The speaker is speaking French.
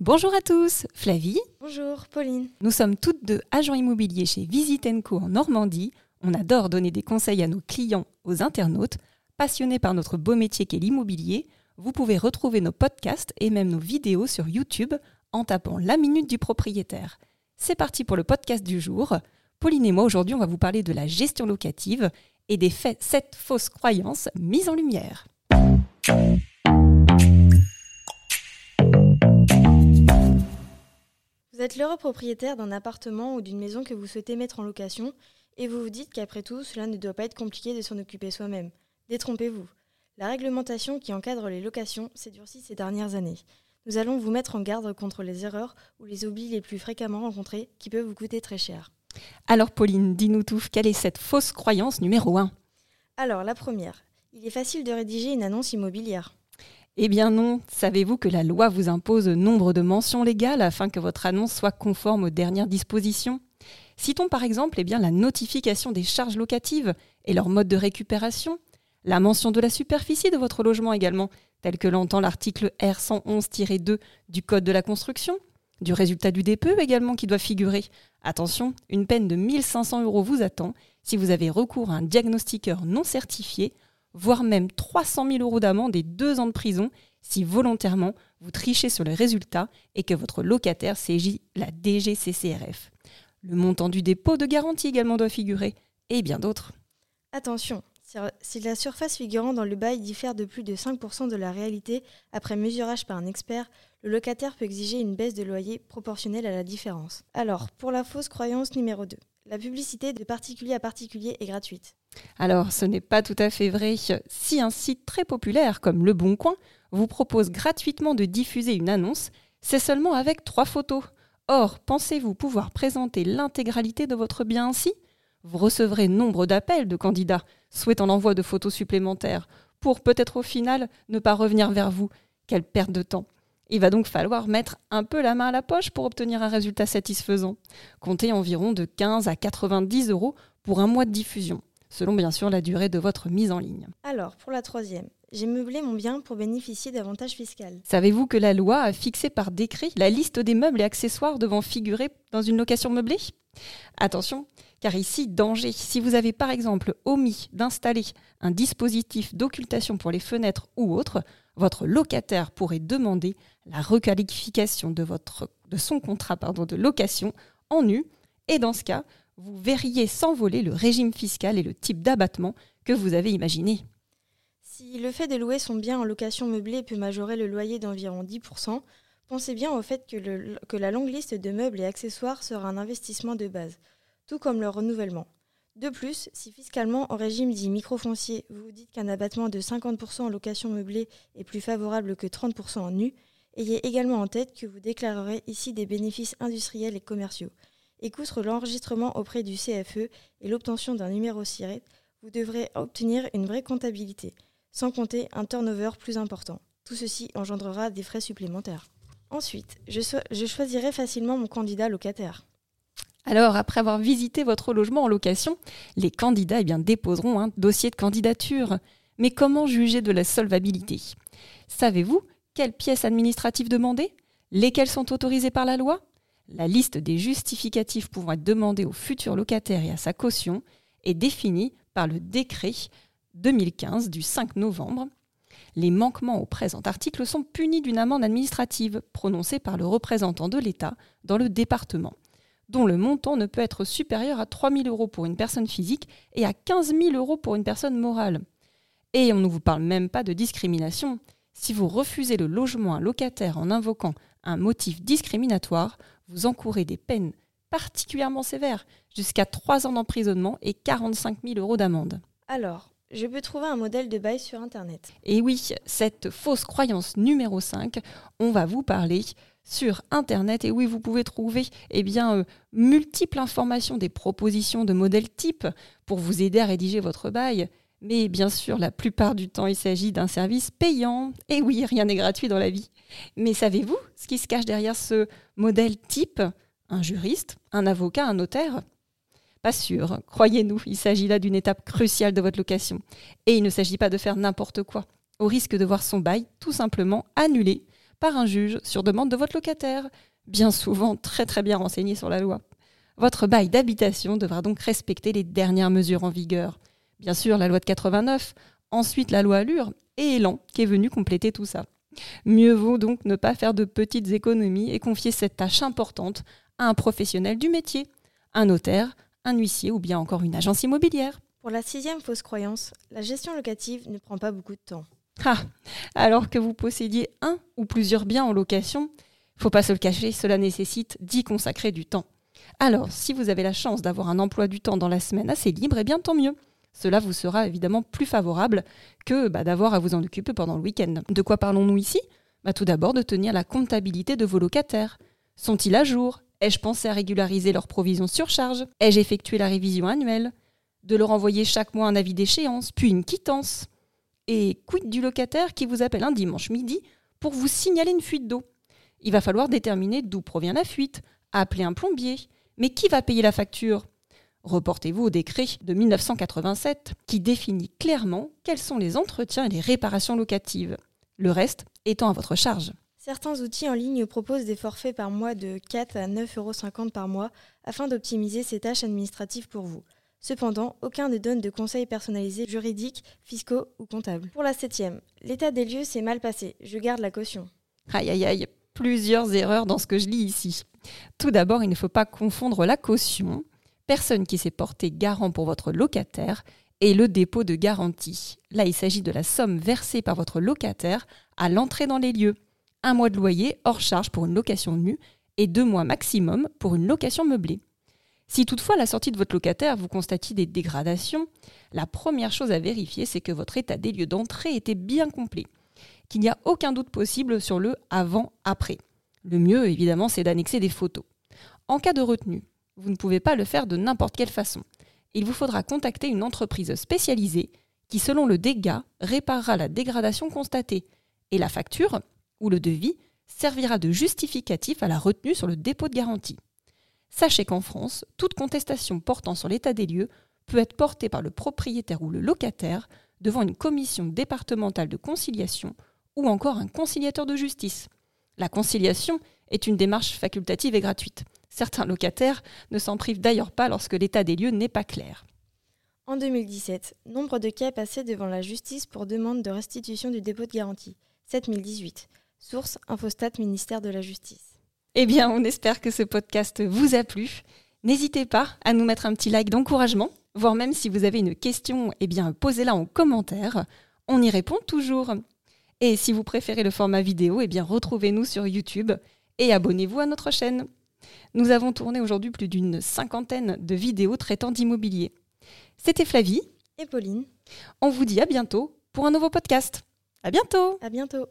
Bonjour à tous, Flavie. Bonjour, Pauline. Nous sommes toutes deux agents immobiliers chez Visit Co en Normandie. On adore donner des conseils à nos clients, aux internautes. Passionnés par notre beau métier qu'est l'immobilier, vous pouvez retrouver nos podcasts et même nos vidéos sur YouTube en tapant la minute du propriétaire. C'est parti pour le podcast du jour. Pauline et moi, aujourd'hui, on va vous parler de la gestion locative et des faits, sept fausses croyances mises en lumière. Vous êtes l'heureux propriétaire d'un appartement ou d'une maison que vous souhaitez mettre en location et vous vous dites qu'après tout, cela ne doit pas être compliqué de s'en occuper soi-même. Détrompez-vous. La réglementation qui encadre les locations s'est durcie ces dernières années. Nous allons vous mettre en garde contre les erreurs ou les oublis les plus fréquemment rencontrés qui peuvent vous coûter très cher. Alors Pauline, dis-nous tout, quelle est cette fausse croyance numéro 1 Alors la première, il est facile de rédiger une annonce immobilière. Eh bien non, savez-vous que la loi vous impose nombre de mentions légales afin que votre annonce soit conforme aux dernières dispositions? Citons par exemple eh la notification des charges locatives et leur mode de récupération, la mention de la superficie de votre logement également, tel que l'entend l'article R111-2 du Code de la construction, du résultat du DPE également qui doit figurer. Attention, une peine de 1500 euros vous attend si vous avez recours à un diagnostiqueur non certifié voire même 300 000 euros d'amende et deux ans de prison si volontairement vous trichez sur le résultat et que votre locataire saisit la DGCCRF. Le montant du dépôt de garantie également doit figurer, et bien d'autres. Attention, si la surface figurant dans le bail diffère de plus de 5% de la réalité après mesurage par un expert, le locataire peut exiger une baisse de loyer proportionnelle à la différence. Alors, pour la fausse croyance numéro 2, la publicité de particulier à particulier est gratuite. Alors, ce n'est pas tout à fait vrai. Si un site très populaire comme Le Bon Coin vous propose gratuitement de diffuser une annonce, c'est seulement avec trois photos. Or, pensez-vous pouvoir présenter l'intégralité de votre bien ainsi? Vous recevrez nombre d'appels de candidats souhaitant l'envoi de photos supplémentaires pour peut-être au final ne pas revenir vers vous. Quelle perte de temps il va donc falloir mettre un peu la main à la poche pour obtenir un résultat satisfaisant. Comptez environ de 15 à 90 euros pour un mois de diffusion selon bien sûr la durée de votre mise en ligne. Alors, pour la troisième, j'ai meublé mon bien pour bénéficier d'avantages fiscaux. Savez-vous que la loi a fixé par décret la liste des meubles et accessoires devant figurer dans une location meublée? Attention, car ici, danger. Si vous avez par exemple omis d'installer un dispositif d'occultation pour les fenêtres ou autre, votre locataire pourrait demander la requalification de, votre, de son contrat pardon, de location en nu. Et dans ce cas, vous verriez s'envoler le régime fiscal et le type d'abattement que vous avez imaginé. Si le fait de louer son bien en location meublée peut majorer le loyer d'environ 10%, pensez bien au fait que, la longue liste de meubles et accessoires sera un investissement de base, tout comme leur renouvellement. De plus, si fiscalement, en régime dit microfoncier, vous vous dites qu'un abattement de 50% en location meublée est plus favorable que 30% en nu, ayez également en tête que vous déclarerez ici des bénéfices industriels et commerciaux. Et l'enregistrement auprès du CFE et l'obtention d'un numéro SIRET, vous devrez obtenir une vraie comptabilité, sans compter un turnover plus important. Tout ceci engendrera des frais supplémentaires. Ensuite, je, choisirai facilement mon candidat locataire. Alors, après avoir visité votre logement en location, les candidats eh déposeront un dossier de candidature. Mais comment juger de la solvabilité? Savez-vous quelles pièces administratives demander? Lesquelles sont autorisées par la loi? La liste des justificatifs pouvant être demandés au futur locataire et à sa caution est définie par le décret 2015 du 5 novembre. Les manquements au présent article sont punis d'une amende administrative prononcée par le représentant de l'État dans le département, dont le montant ne peut être supérieur à 3 000 euros pour une personne physique et à 15 000 euros pour une personne morale. Et on ne vous parle même pas de discrimination. Si vous refusez le logement à un locataire en invoquant un motif discriminatoire, vous encourez des peines particulièrement sévères, jusqu'à 3 ans d'emprisonnement et 45 000 euros d'amende. Alors, je peux trouver un modèle de bail sur Internet. Et oui, cette fausse croyance numéro 5, on va vous parler sur Internet. Et oui, vous pouvez trouver eh bien, euh, multiples informations, des propositions de modèles types pour vous aider à rédiger votre bail. Mais bien sûr, la plupart du temps, il s'agit d'un service payant. Et oui, rien n'est gratuit dans la vie. Mais savez-vous ce qui se cache derrière ce modèle type? Un juriste Un avocat Un notaire? Pas sûr. Croyez-nous, il s'agit là d'une étape cruciale de votre location. Et il ne s'agit pas de faire n'importe quoi, au risque de voir son bail tout simplement annulé par un juge sur demande de votre locataire, bien souvent très très bien renseigné sur la loi. Votre bail d'habitation devra donc respecter les dernières mesures en vigueur. Bien sûr, la loi de 89, ensuite la loi Allure et Elan qui est venu compléter tout ça. Mieux vaut donc ne pas faire de petites économies et confier cette tâche importante à un professionnel du métier, un notaire, un huissier ou bien encore une agence immobilière. Pour la sixième fausse croyance, la gestion locative ne prend pas beaucoup de temps. Ah, alors que vous possédiez un ou plusieurs biens en location, faut pas se le cacher, cela nécessite d'y consacrer du temps. Alors, si vous avez la chance d'avoir un emploi du temps dans la semaine assez libre, eh bien tant mieux. Cela vous sera évidemment plus favorable que bah, d'avoir à vous en occuper pendant le week-end. De quoi parlons-nous ici? Bah, Tout d'abord de tenir la comptabilité de vos locataires. Sont-ils à jour? Ai-je pensé à régulariser leurs provisions sur charge? Ai-je effectué la révision annuelle? De leur envoyer chaque mois un avis d'échéance, puis une quittance. Et quid du locataire qui vous appelle un dimanche midi pour vous signaler une fuite d'eau? Il va falloir déterminer d'où provient la fuite, appeler un plombier. Mais qui va payer la facture? Reportez-vous au décret de 1987 qui définit clairement quels sont les entretiens et les réparations locatives, le reste étant à votre charge. Certains outils en ligne proposent des forfaits par mois de 4 à 9,50 euros par mois afin d'optimiser ces tâches administratives pour vous. Cependant, aucun ne donne de conseils personnalisés juridiques, fiscaux ou comptables. Pour la septième, l'état des lieux s'est mal passé. Je garde la caution. Aïe aïe aïe, plusieurs erreurs dans ce que je lis ici. Tout d'abord, il ne faut pas confondre la caution, personne qui s'est porté garant pour votre locataire, et le dépôt de garantie. Là, il s'agit de la somme versée par votre locataire à l'entrée dans les lieux un mois de loyer hors charge pour une location nue et deux mois maximum pour une location meublée. Si toutefois à la sortie de votre locataire vous constatiez des dégradations, la première chose à vérifier c'est que votre état des lieux d'entrée était bien complet, qu'il n'y a aucun doute possible sur le avant-après. Le mieux évidemment c'est d'annexer des photos. En cas de retenue, vous ne pouvez pas le faire de n'importe quelle façon. Il vous faudra contacter une entreprise spécialisée qui selon le dégât réparera la dégradation constatée et la facture ou le devis servira de justificatif à la retenue sur le dépôt de garantie. Sachez qu'en France, toute contestation portant sur l'état des lieux peut être portée par le propriétaire ou le locataire devant une commission départementale de conciliation ou encore un conciliateur de justice. La conciliation est une démarche facultative et gratuite. Certains locataires ne s'en privent d'ailleurs pas lorsque l'état des lieux n'est pas clair. En 2017, nombre de cas passés devant la justice pour demande de restitution du dépôt de garantie, 7018. Source Infostat ministère de la Justice. Eh bien, on espère que ce podcast vous a plu. N'hésitez pas à nous mettre un petit like d'encouragement, voire même si vous avez une question, eh bien, posez-la en commentaire. On y répond toujours. Et si vous préférez le format vidéo, eh bien, retrouvez-nous sur YouTube et abonnez-vous à notre chaîne. Nous avons tourné aujourd'hui plus d'une cinquantaine de vidéos traitant d'immobilier. C'était Flavie et Pauline. On vous dit à bientôt pour un nouveau podcast. À bientôt. À bientôt.